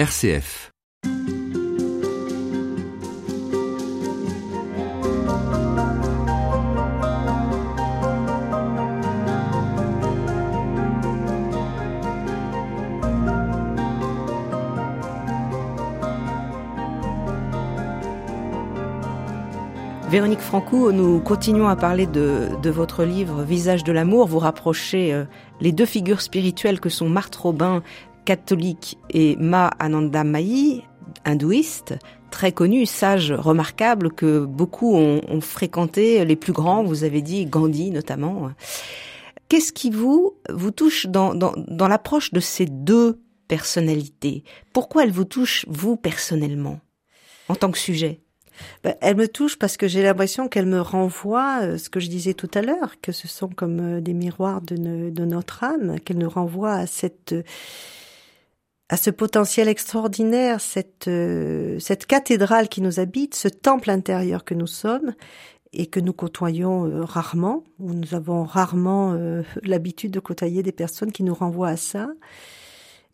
RCF. Véronique Francou, nous continuons à parler de, de votre livre Visage de l'amour. Vous rapprochez euh, les deux figures spirituelles que sont Marthe Robin, catholique, et Ma Ananda hindouiste, très connu, sage, remarquable, que beaucoup ont, fréquenté, les plus grands, vous avez dit Gandhi notamment. Qu'est-ce qui vous, vous touche dans, dans, l'approche de ces deux personnalités? Pourquoi elles vous touchent, vous, personnellement, en tant que sujet? Ben, elle me touche parce que j'ai l'impression qu'elle me renvoie euh, ce que je disais tout à l'heure, que ce sont comme euh, des miroirs de, de notre âme, qu'elle nous renvoie à cette euh, à ce potentiel extraordinaire, cette euh, cette cathédrale qui nous habite, ce temple intérieur que nous sommes et que nous côtoyons euh, rarement, où nous avons rarement euh, l'habitude de côtoyer des personnes qui nous renvoient à ça.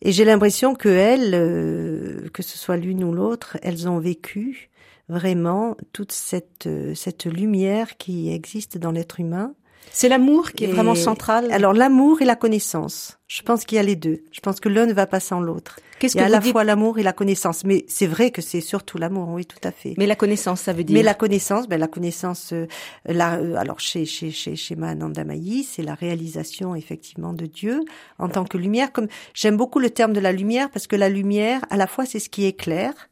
Et j'ai l'impression que elles, euh, que ce soit l'une ou l'autre, elles ont vécu vraiment toute cette cette lumière qui existe dans l'être humain. C'est l'amour qui est Et- vraiment central. Alors l'amour et la connaissance. Je pense qu'il y a les deux. Je pense que l'un ne va pas sans l'autre. qu'est-ce Il y a que à la dites fois l'amour et la connaissance. Mais c'est vrai que c'est surtout l'amour, oui, tout à fait. Mais la connaissance, ça veut dire Mais la connaissance, ben la connaissance, euh, la, euh, alors chez chez chez chez c'est la réalisation effectivement de Dieu en tant que lumière. Comme j'aime beaucoup le terme de la lumière parce que la lumière, à la fois, c'est ce qui éclaire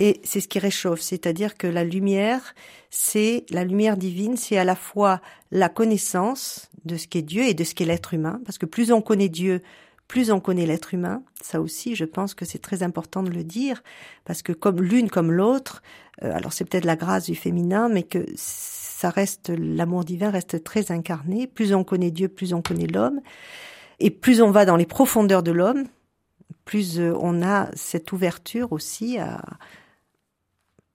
et c'est ce qui réchauffe. C'est-à-dire que la lumière, c'est la lumière divine, c'est à la fois la connaissance de ce qu'est Dieu et de ce qu'est l'être humain. Parce que plus on connaît Dieu, plus on connaît l'être humain. Ça aussi, je pense que c'est très important de le dire, parce que comme l'une comme l'autre, euh, alors c'est peut-être la grâce du féminin, mais que ça reste, l'amour divin reste très incarné. Plus on connaît Dieu, plus on connaît l'homme. Et plus on va dans les profondeurs de l'homme, plus euh, on a cette ouverture aussi à,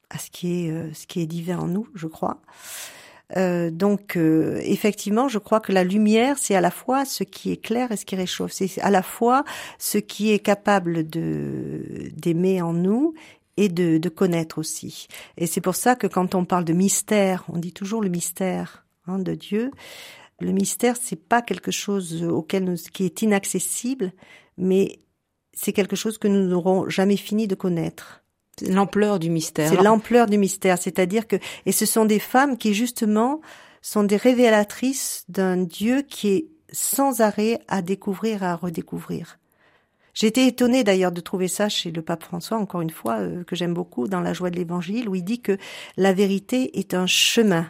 à ce qui est, euh, ce qui est divin en nous, je crois. Euh, donc, euh, effectivement, je crois que la lumière, c'est à la fois ce qui est clair et ce qui réchauffe. C'est à la fois ce qui est capable de d'aimer en nous et de, de connaître aussi. Et c'est pour ça que quand on parle de mystère, on dit toujours le mystère hein, de Dieu. Le mystère, c'est pas quelque chose auquel nous, qui est inaccessible, mais c'est quelque chose que nous n'aurons jamais fini de connaître. L'ampleur du mystère. C'est l'ampleur du mystère, c'est-à-dire que et ce sont des femmes qui justement sont des révélatrices d'un Dieu qui est sans arrêt à découvrir à redécouvrir. Été étonnée d'ailleurs de trouver ça chez le pape François, encore une fois, euh, que j'aime beaucoup dans La joie de l'Évangile, où il dit que la vérité est un chemin.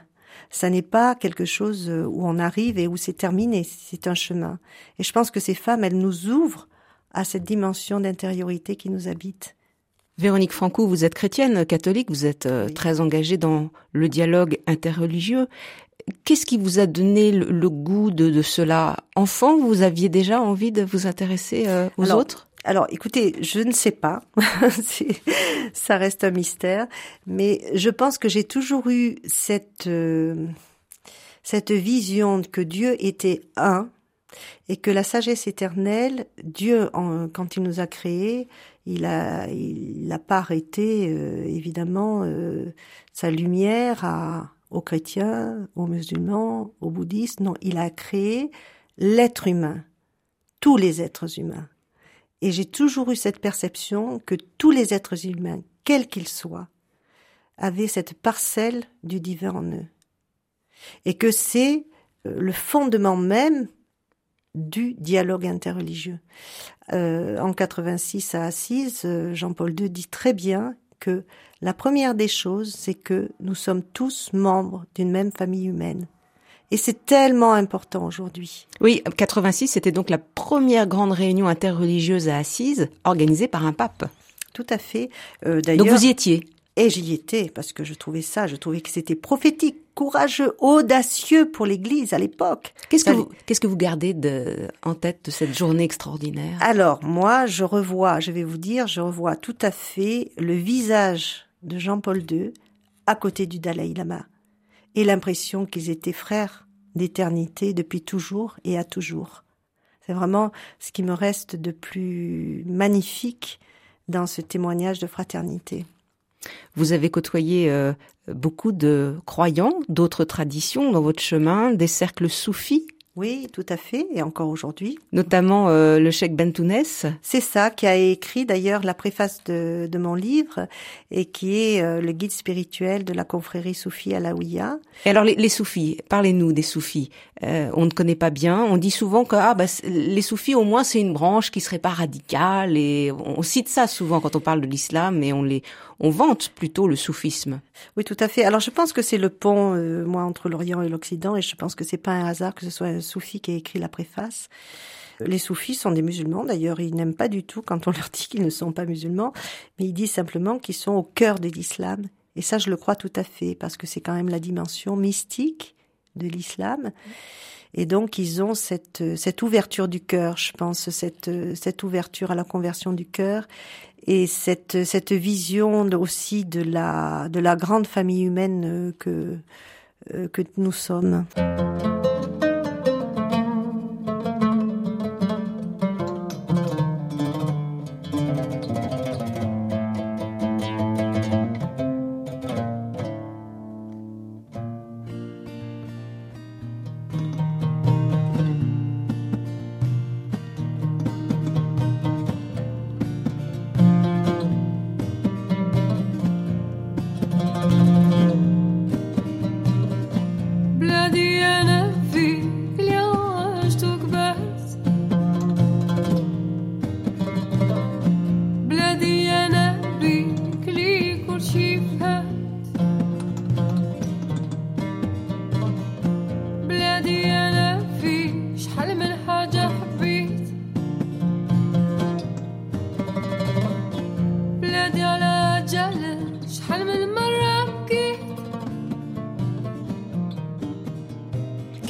Ça n'est pas quelque chose euh, où on arrive et où c'est terminé, c'est un chemin. Et je pense que ces femmes, elles nous ouvrent à cette dimension d'intériorité qui nous habite. Véronique Francou, vous êtes chrétienne, catholique, vous êtes euh, Oui. très engagée dans le dialogue interreligieux. Qu'est-ce qui vous a donné le, le goût de, de cela? Enfant, vous aviez déjà envie de vous intéresser euh, aux Alors, autres? Alors, écoutez, je ne sais pas. Ça reste un mystère. Mais je pense que j'ai toujours eu cette, euh, cette vision que Dieu était un et que la sagesse éternelle, Dieu, en- quand il nous a créés, il a, il n'a pas arrêté, euh, évidemment, euh, sa lumière à, aux chrétiens, aux musulmans, aux bouddhistes. Non, il a créé l'être humain, tous les êtres humains. Et j'ai toujours eu cette perception que tous les êtres humains, quels qu'ils soient, avaient cette parcelle du divin en eux. Et que c'est euh, le fondement même du dialogue interreligieux. Euh, en 86 à Assise, euh, Jean-Paul II dit très bien que la première des choses, c'est que nous sommes tous membres d'une même famille humaine. Et c'est tellement important aujourd'hui. Oui, 86, c'était donc la première grande réunion interreligieuse à Assise, organisée par un pape. Tout à fait. Euh, Donc D'ailleurs, vous y étiez. Et j'y étais parce que je trouvais ça, je trouvais que c'était prophétique, courageux, audacieux pour l'Église à l'époque. Qu'est-ce que vous, qu'est-ce que vous gardez de, en tête de cette journée extraordinaire? Alors moi, je revois, je vais vous dire, je revois tout à fait le visage de Jean-Paul II à côté du Dalai Lama et l'impression qu'ils étaient frères d'éternité depuis toujours et à toujours. C'est vraiment ce qui me reste de plus magnifique dans ce témoignage de fraternité. Vous avez côtoyé euh, beaucoup de croyants, d'autres traditions dans votre chemin, des cercles soufis oui, tout à fait, et encore aujourd'hui. Notamment euh, le cheikh Bentounès. C'est ça qui a écrit d'ailleurs la préface de, de, mon livre et qui est euh, le guide spirituel de la confrérie soufie Alaouia. Et alors les, les soufis, parlez-nous des soufis. Euh, on ne connaît pas bien. On dit souvent que ah, bah, les soufis au moins c'est une branche qui serait pas radicale et on cite ça souvent quand on parle de l'islam et on les on vante plutôt le soufisme. Oui, tout à fait. Alors je pense que c'est le pont, euh, moi, entre l'Orient et l'Occident, et je pense que c'est pas un hasard que ce soit un soufi qui ait écrit la préface. Les soufis sont des musulmans, d'ailleurs, ils n'aiment pas du tout quand on leur dit qu'ils ne sont pas musulmans, mais ils disent simplement qu'ils sont au cœur de l'islam. Et ça, je le crois tout à fait, parce que c'est quand même la dimension mystique de l'islam. Et donc, ils ont cette, cette ouverture du cœur, je pense, cette, cette ouverture à la conversion du cœur et cette, vision aussi de la, de la grande famille humaine que, que nous sommes.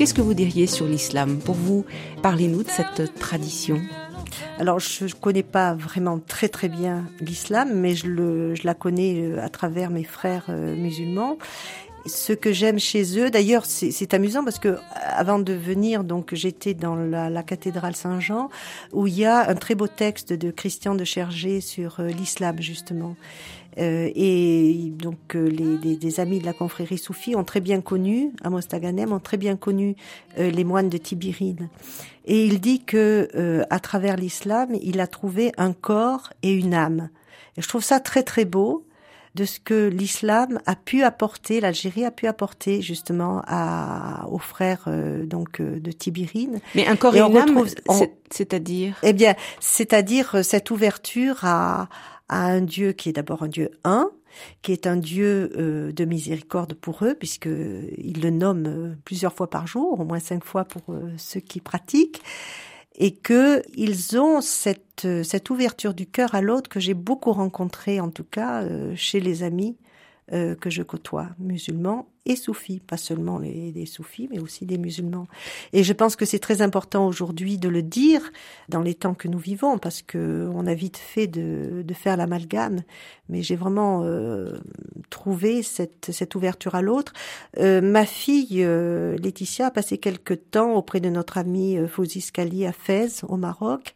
Qu'est-ce que vous diriez sur l'islam Pour vous, parlez-nous de cette tradition. Alors, je ne connais pas vraiment très très bien l'islam, mais je, le, je la connais euh, à travers mes frères euh, musulmans ce que j'aime chez eux, d'ailleurs, c'est amusant parce que avant de venir, donc j'étais dans la, cathédrale Saint-Jean où il y a un très beau texte de Christian de Chergé sur euh, l'islam justement. Euh, et donc euh, les, des amis de la confrérie soufie ont très bien connu, à Mostaganem, ont très bien connu euh, les moines de Tibirine. Et il dit que à travers l'islam, il a trouvé un corps et une âme. Et je trouve ça très très beau de ce que l'islam a pu apporter, l'Algérie a pu apporter justement à, aux frères donc de Tibirine. Mais un corps et, une âme, c'est-à-dire? Eh bien, c'est-à-dire cette ouverture à à un Dieu qui est d'abord un Dieu un, qui est un Dieu euh, de miséricorde pour eux, puisque le nomme euh, plusieurs fois par jour, au moins cinq fois pour euh, ceux qui pratiquent, et que ils ont cette cette ouverture du cœur à l'autre que j'ai beaucoup rencontré, en tout cas chez les amis que je côtoie, musulmans et soufis, pas seulement les, les, soufis, mais aussi des musulmans. Et je pense que c'est très important aujourd'hui de le dire dans les temps que nous vivons, parce que on a vite fait de, de faire l'amalgame. Mais j'ai vraiment euh, trouvé cette, cette ouverture à l'autre. Euh, ma fille euh, Laetitia a passé quelques temps auprès de notre ami Fouzi Scali à Fès, au Maroc.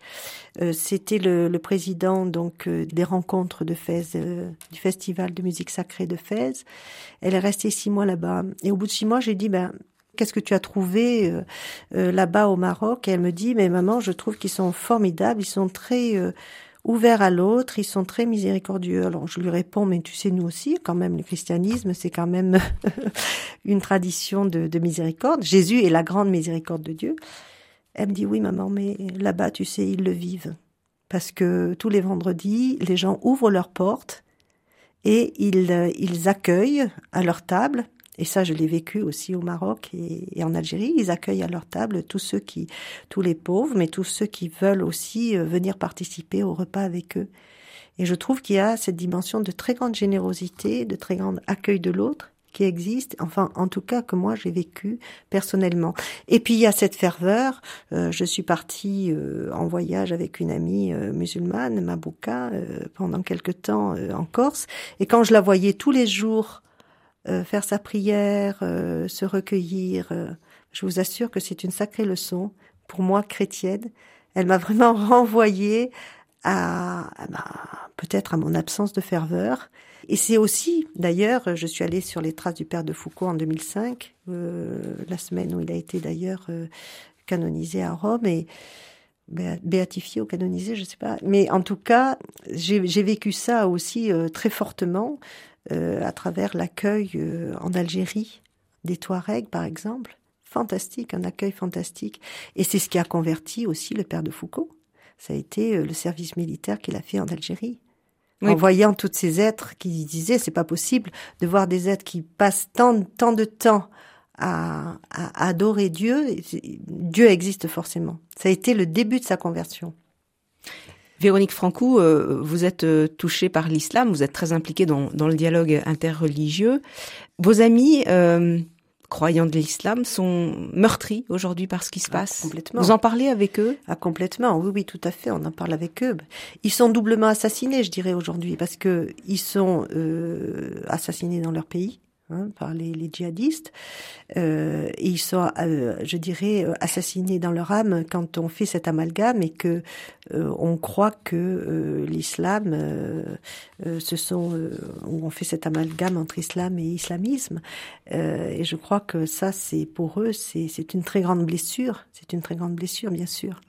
C'était le, le, président donc des rencontres de Fès, du festival de musique sacrée de Fès. Elle est restée six mois là et au bout de six mois, j'ai dit, ben, qu'est-ce que tu as trouvé euh, euh, là-bas au Maroc? Et elle me dit, mais maman, je trouve qu'ils sont formidables, ils sont très euh, ouverts à l'autre, ils sont très miséricordieux. Alors je lui réponds, mais tu sais, nous aussi, quand même, le christianisme, c'est quand même une tradition de, de, miséricorde. Jésus est la grande miséricorde de Dieu. Elle me dit, oui, maman, mais là-bas, tu sais, ils le vivent. Parce que tous les vendredis, les gens ouvrent leurs portes et ils, ils accueillent à leur table et ça, je l'ai vécu aussi au Maroc et, en Algérie. Ils accueillent à leur table tous ceux qui, tous les pauvres, mais tous ceux qui veulent aussi euh, venir participer au repas avec eux. Et je trouve qu'il y a cette dimension de très grande générosité, de très grand accueil de l'autre qui existe, enfin en tout cas que moi j'ai vécu personnellement. Et puis il y a cette ferveur. Euh, je suis partie euh, en voyage avec une amie musulmane, Mabouka, pendant quelque temps en Corse, et quand je la voyais tous les jours euh, faire sa prière, euh, se recueillir. Euh, je vous assure que c'est une sacrée leçon pour moi chrétienne. Elle m'a vraiment renvoyé à, bah, peut-être à mon absence de ferveur. Et c'est aussi, d'ailleurs, je suis allée sur les traces du père de Foucault en 2005, euh, la semaine où il a été d'ailleurs euh, canonisé à Rome et béatifié ou canonisé, je sais pas. Mais en tout cas, j'ai vécu ça aussi très fortement à travers l'accueil euh, en Algérie des Touaregs, par exemple. Fantastique, un accueil fantastique. Et c'est ce qui a converti aussi le père de Foucault. Ça a été le service militaire qu'il a fait en Algérie. En voyant tous ces êtres qui disaient c'est pas possible de voir des êtres qui passent tant, tant de temps à, adorer Dieu, Dieu existe forcément. Ça a été le début de sa conversion. Véronique Francou, euh, vous êtes euh, touchée par l'islam, vous êtes très impliquée dans, le dialogue interreligieux. Vos amis euh, croyants de l'islam sont meurtris aujourd'hui par ce qui se ah, passe. complètement. Vous en parlez avec eux? Ah complètement, oui oui tout à fait, on en parle avec eux. Ils sont doublement assassinés, je dirais aujourd'hui, parce que ils sont assassinés dans leur pays Hein, par les, les, djihadistes. Euh, et ils sont, euh, je dirais, euh, assassinés dans leur âme quand on fait cet amalgame et que euh, on croit que euh, l'islam, ce sont, on fait cet amalgame entre islam et islamisme. et je crois que ça, c'est pour eux, c'est une très grande blessure. C'est une très grande blessure, bien sûr.